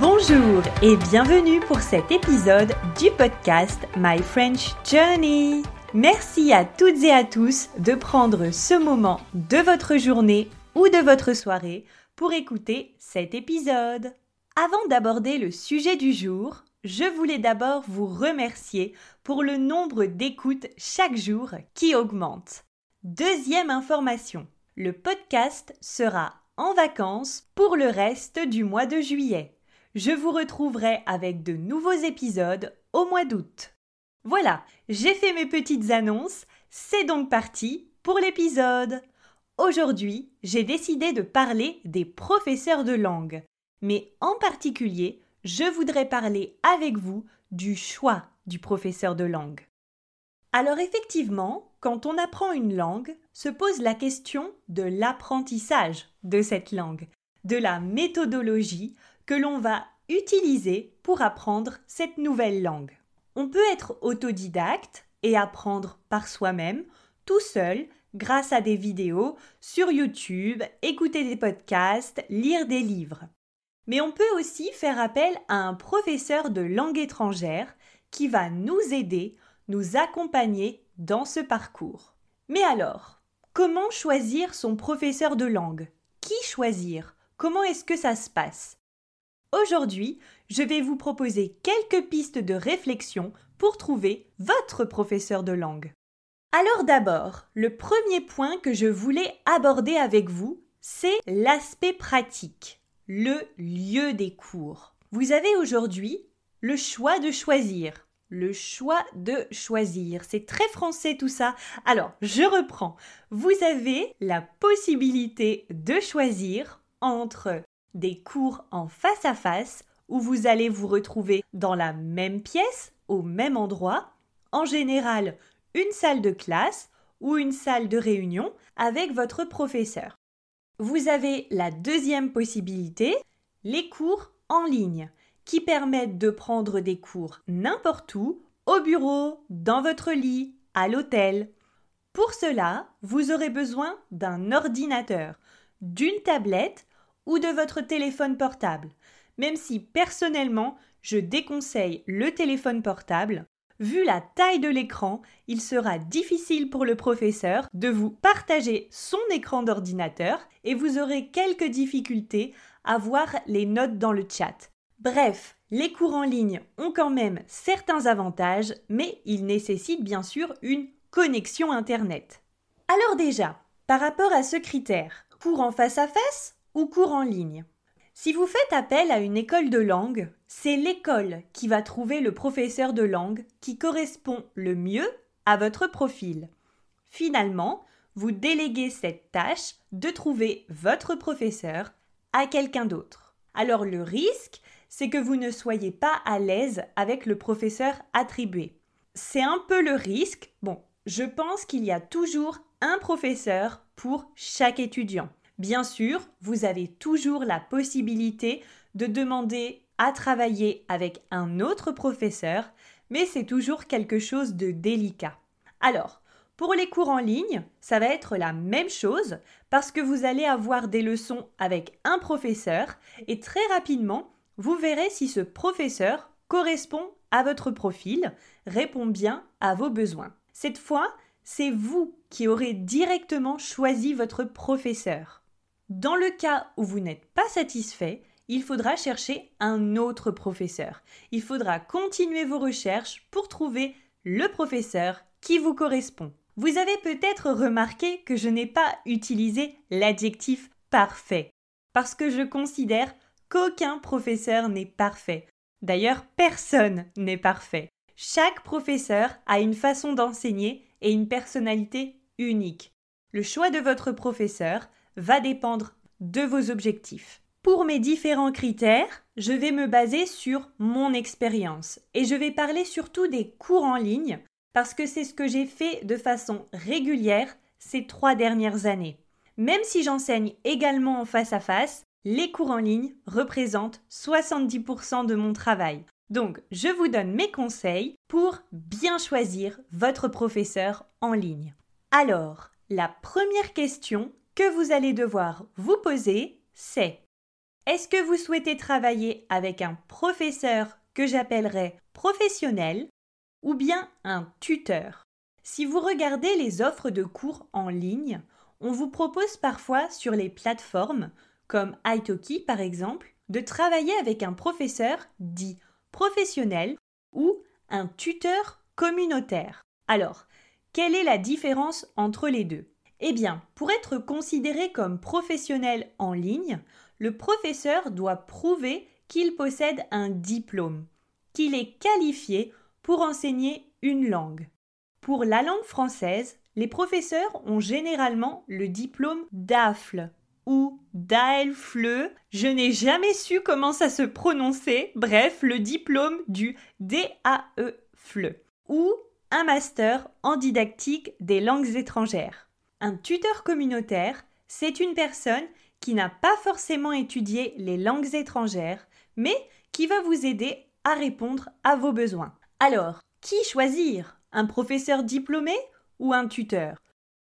Bonjour et bienvenue pour cet épisode du podcast My French Journey. Merci à toutes et à tous de prendre ce moment de votre journée ou de votre soirée pour écouter cet épisode. Avant d'aborder le sujet du jour, je voulais d'abord vous remercier pour le nombre d'écoutes chaque jour qui augmente. Deuxième information, le podcast sera en vacances pour le reste du mois de juillet. Je vous retrouverai avec de nouveaux épisodes au mois d'août. Voilà, j'ai fait mes petites annonces, c'est donc parti pour l'épisode. Aujourd'hui, j'ai décidé de parler des professeurs de langue, mais en particulier, je voudrais parler avec vous du choix du professeur de langue. Alors effectivement, quand on apprend une langue, se pose la question de l'apprentissage de cette langue, de la méthodologie que l'on va utiliser pour apprendre cette nouvelle langue. On peut être autodidacte et apprendre par soi-même, tout seul, grâce à des vidéos sur YouTube, écouter des podcasts, lire des livres. Mais on peut aussi faire appel à un professeur de langue étrangère qui va nous aider, nous accompagner dans ce parcours. Mais alors, comment choisir son professeur de langue? Qui choisir? Comment est-ce que ça se passe? Aujourd'hui, je vais vous proposer quelques pistes de réflexion pour trouver votre professeur de langue. Alors d'abord, le premier point que je voulais aborder avec vous, c'est l'aspect pratique, le lieu des cours. Vous avez aujourd'hui le choix de choisir. Le choix de choisir. C'est très français tout ça. Alors, je reprends. Vous avez la possibilité de choisir entre des cours en face à face où vous allez vous retrouver dans la même pièce, au même endroit, en général une salle de classe ou une salle de réunion avec votre professeur. Vous avez la deuxième possibilité, les cours en ligne, qui permettent de prendre des cours n'importe où, au bureau, dans votre lit, à l'hôtel. Pour cela, vous aurez besoin d'un ordinateur, d'une tablette ou de votre téléphone portable, même si personnellement je déconseille le téléphone portable Vu la taille de l'écran, il sera difficile pour le professeur de vous partager son écran d'ordinateur et vous aurez quelques difficultés à voir les notes dans le chat. Bref, les cours en ligne ont quand même certains avantages, mais ils nécessitent bien sûr une connexion Internet. Alors déjà, par rapport à ce critère, cours en face à face ou cours en ligne si vous faites appel à une école de langue, c'est l'école qui va trouver le professeur de langue qui correspond le mieux à votre profil. Finalement, vous déléguez cette tâche de trouver votre professeur à quelqu'un d'autre. Alors le risque, c'est que vous ne soyez pas à l'aise avec le professeur attribué. C'est un peu le risque. Bon, je pense qu'il y a toujours un professeur pour chaque étudiant. Bien sûr, vous avez toujours la possibilité de demander à travailler avec un autre professeur, mais c'est toujours quelque chose de délicat. Alors, pour les cours en ligne, ça va être la même chose parce que vous allez avoir des leçons avec un professeur et très rapidement, vous verrez si ce professeur correspond à votre profil, répond bien à vos besoins. Cette fois, c'est vous qui aurez directement choisi votre professeur. Dans le cas où vous n'êtes pas satisfait, il faudra chercher un autre professeur. Il faudra continuer vos recherches pour trouver le professeur qui vous correspond. Vous avez peut-être remarqué que je n'ai pas utilisé l'adjectif parfait, parce que je considère qu'aucun professeur n'est parfait. D'ailleurs, personne n'est parfait. Chaque professeur a une façon d'enseigner et une personnalité unique. Le choix de votre professeur va dépendre de vos objectifs. Pour mes différents critères, je vais me baser sur mon expérience et je vais parler surtout des cours en ligne parce que c'est ce que j'ai fait de façon régulière ces trois dernières années. Même si j'enseigne également en face à face, les cours en ligne représentent 70% de mon travail. Donc, je vous donne mes conseils pour bien choisir votre professeur en ligne. Alors, la première question que vous allez devoir vous poser, c'est est-ce que vous souhaitez travailler avec un professeur que j'appellerais professionnel ou bien un tuteur? Si vous regardez les offres de cours en ligne, on vous propose parfois sur les plateformes, comme Italki par exemple, de travailler avec un professeur dit professionnel ou un tuteur communautaire. Alors, quelle est la différence entre les deux? Eh bien, pour être considéré comme professionnel en ligne, le professeur doit prouver qu'il possède un diplôme, qu'il est qualifié pour enseigner une langue. Pour la langue française, les professeurs ont généralement le diplôme d'AFLE ou d'AELFLE. Je n'ai jamais su comment ça se prononçait. Bref, le diplôme du DAEFLE ou un master en didactique des langues étrangères. Un tuteur communautaire, c'est une personne qui n'a pas forcément étudié les langues étrangères, mais qui va vous aider à répondre à vos besoins. Alors, qui choisir? Un professeur diplômé ou un tuteur?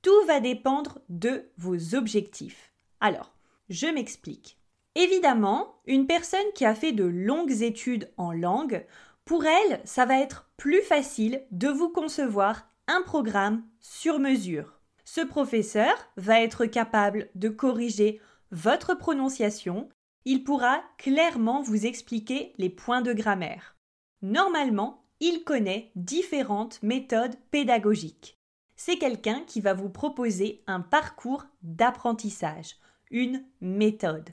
Tout va dépendre de vos objectifs. Alors, je m'explique. Évidemment, une personne qui a fait de longues études en langue, pour elle, ça va être plus facile de vous concevoir un programme sur mesure. Ce professeur va être capable de corriger votre prononciation, il pourra clairement vous expliquer les points de grammaire. Normalement, il connaît différentes méthodes pédagogiques. C'est quelqu'un qui va vous proposer un parcours d'apprentissage, une méthode.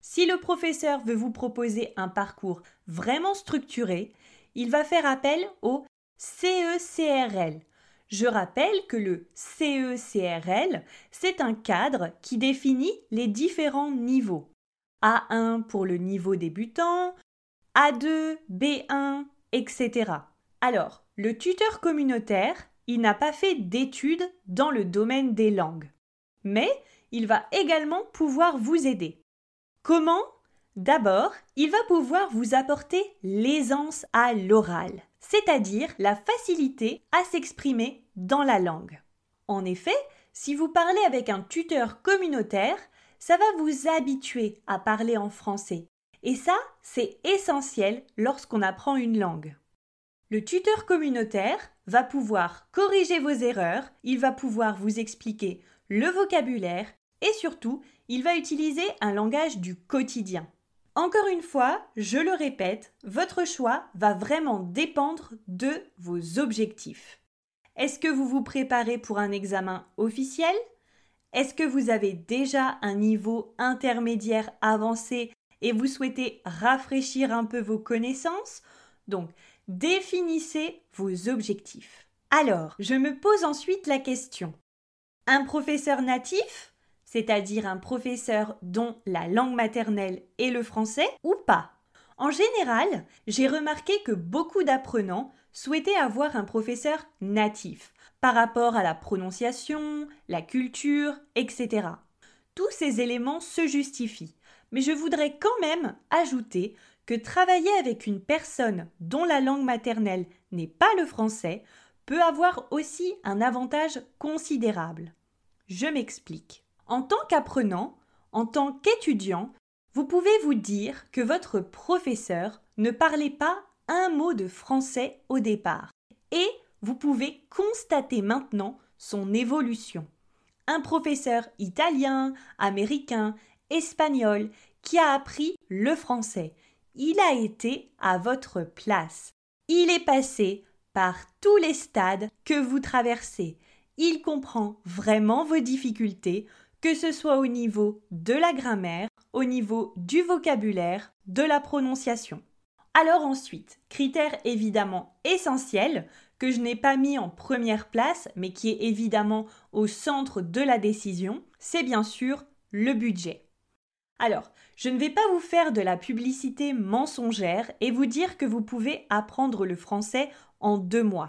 Si le professeur veut vous proposer un parcours vraiment structuré, il va faire appel au CECRL, je rappelle que le CECRL, c'est un cadre qui définit les différents niveaux. A1 pour le niveau débutant, A2, B1, etc. Alors, le tuteur communautaire, il n'a pas fait d'études dans le domaine des langues, mais il va également pouvoir vous aider. Comment? D'abord, il va pouvoir vous apporter l'aisance à l'oral c'est-à-dire la facilité à s'exprimer dans la langue. En effet, si vous parlez avec un tuteur communautaire, ça va vous habituer à parler en français. Et ça, c'est essentiel lorsqu'on apprend une langue. Le tuteur communautaire va pouvoir corriger vos erreurs, il va pouvoir vous expliquer le vocabulaire et surtout, il va utiliser un langage du quotidien. Encore une fois, je le répète, votre choix va vraiment dépendre de vos objectifs. Est-ce que vous vous préparez pour un examen officiel? Est-ce que vous avez déjà un niveau intermédiaire avancé et vous souhaitez rafraîchir un peu vos connaissances? Donc, définissez vos objectifs. Alors, je me pose ensuite la question. Un professeur natif c'est-à-dire un professeur dont la langue maternelle est le français, ou pas. En général, j'ai remarqué que beaucoup d'apprenants souhaitaient avoir un professeur natif, par rapport à la prononciation, la culture, etc. Tous ces éléments se justifient, mais je voudrais quand même ajouter que travailler avec une personne dont la langue maternelle n'est pas le français peut avoir aussi un avantage considérable. Je m'explique. En tant qu'apprenant, en tant qu'étudiant, vous pouvez vous dire que votre professeur ne parlait pas un mot de français au départ. Et vous pouvez constater maintenant son évolution. Un professeur italien, américain, espagnol qui a appris le français. Il a été à votre place. Il est passé par tous les stades que vous traversez. Il comprend vraiment vos difficultés, que ce soit au niveau de la grammaire, au niveau du vocabulaire, de la prononciation. Alors ensuite, critère évidemment essentiel que je n'ai pas mis en première place, mais qui est évidemment au centre de la décision, c'est bien sûr le budget. Alors, je ne vais pas vous faire de la publicité mensongère et vous dire que vous pouvez apprendre le français en deux mois.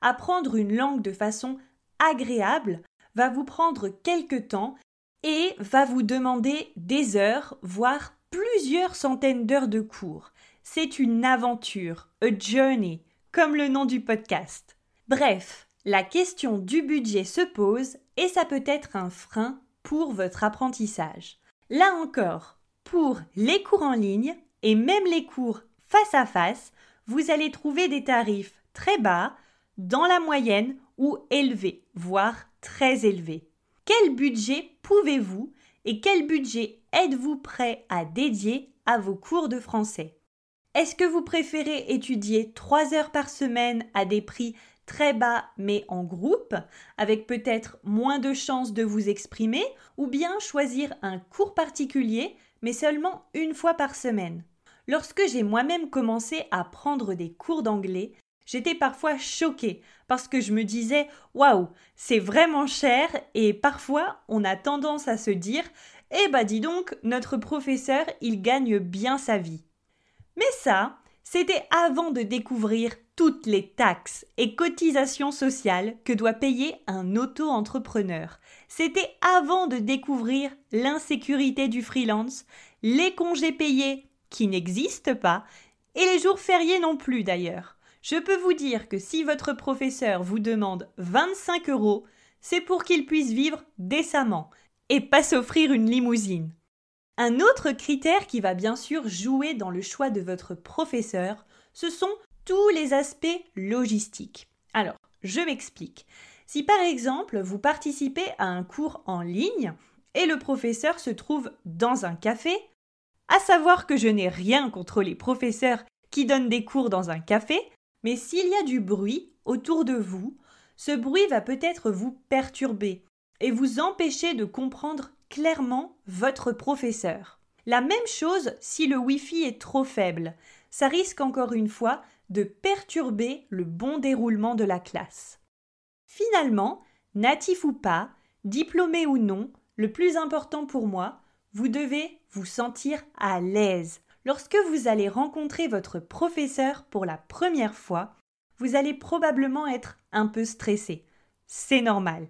Apprendre une langue de façon agréable va vous prendre quelque temps et va vous demander des heures, voire plusieurs centaines d'heures de cours. C'est une aventure, a journey, comme le nom du podcast. Bref, la question du budget se pose et ça peut être un frein pour votre apprentissage. Là encore, pour les cours en ligne et même les cours face à face, vous allez trouver des tarifs très bas, dans la moyenne ou élevés, voire très élevés. Quel budget pouvez-vous et quel budget êtes-vous prêt à dédier à vos cours de français? Est-ce que vous préférez étudier 3 heures par semaine à des prix très bas mais en groupe, avec peut-être moins de chances de vous exprimer, ou bien choisir un cours particulier mais seulement une fois par semaine? Lorsque j'ai moi-même commencé à prendre des cours d'anglais, j'étais parfois choquée parce que je me disais waouh, c'est vraiment cher et parfois on a tendance à se dire eh bah dis donc, notre professeur, il gagne bien sa vie. Mais ça, c'était avant de découvrir toutes les taxes et cotisations sociales que doit payer un auto-entrepreneur. C'était avant de découvrir l'insécurité du freelance, les congés payés qui n'existent pas, et les jours fériés non plus d'ailleurs. Je peux vous dire que si votre professeur vous demande 25 euros, c'est pour qu'il puisse vivre décemment et pas s'offrir une limousine. Un autre critère qui va bien sûr jouer dans le choix de votre professeur, ce sont tous les aspects logistiques. Alors, je m'explique. Si par exemple vous participez à un cours en ligne et le professeur se trouve dans un café, à savoir que je n'ai rien contre les professeurs qui donnent des cours dans un café, mais s'il y a du bruit autour de vous, ce bruit va peut-être vous perturber et vous empêcher de comprendre clairement votre professeur. La même chose si le Wi-Fi est trop faible. Ça risque encore une fois de perturber le bon déroulement de la classe. Finalement, natif ou pas, diplômé ou non, le plus important pour moi, vous devez vous sentir à l'aise. Lorsque vous allez rencontrer votre professeur pour la première fois, vous allez probablement être un peu stressé. C'est normal.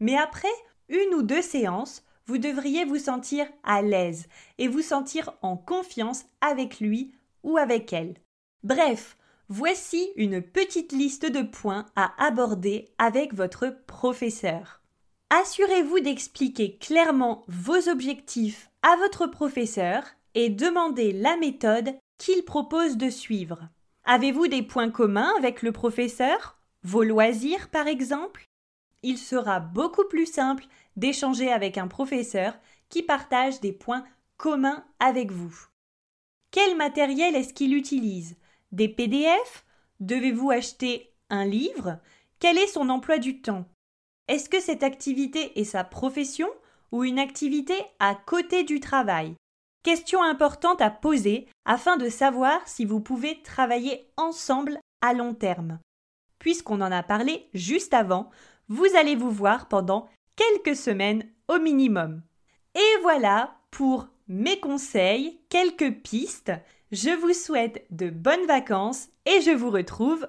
Mais après une ou deux séances, vous devriez vous sentir à l'aise et vous sentir en confiance avec lui ou avec elle. Bref, voici une petite liste de points à aborder avec votre professeur. Assurez-vous d'expliquer clairement vos objectifs à votre professeur et demandez la méthode qu'il propose de suivre. Avez-vous des points communs avec le professeur? Vos loisirs, par exemple? Il sera beaucoup plus simple d'échanger avec un professeur qui partage des points communs avec vous. Quel matériel est-ce qu'il utilise? Des PDF Devez-vous acheter un livre? Quel est son emploi du temps? Est-ce que cette activité est sa profession ou une activité à côté du travail? Question importante à poser afin de savoir si vous pouvez travailler ensemble à long terme. Puisqu'on en a parlé juste avant, vous allez vous voir pendant quelques semaines au minimum. Et voilà pour mes conseils, quelques pistes. Je vous souhaite de bonnes vacances et je vous retrouve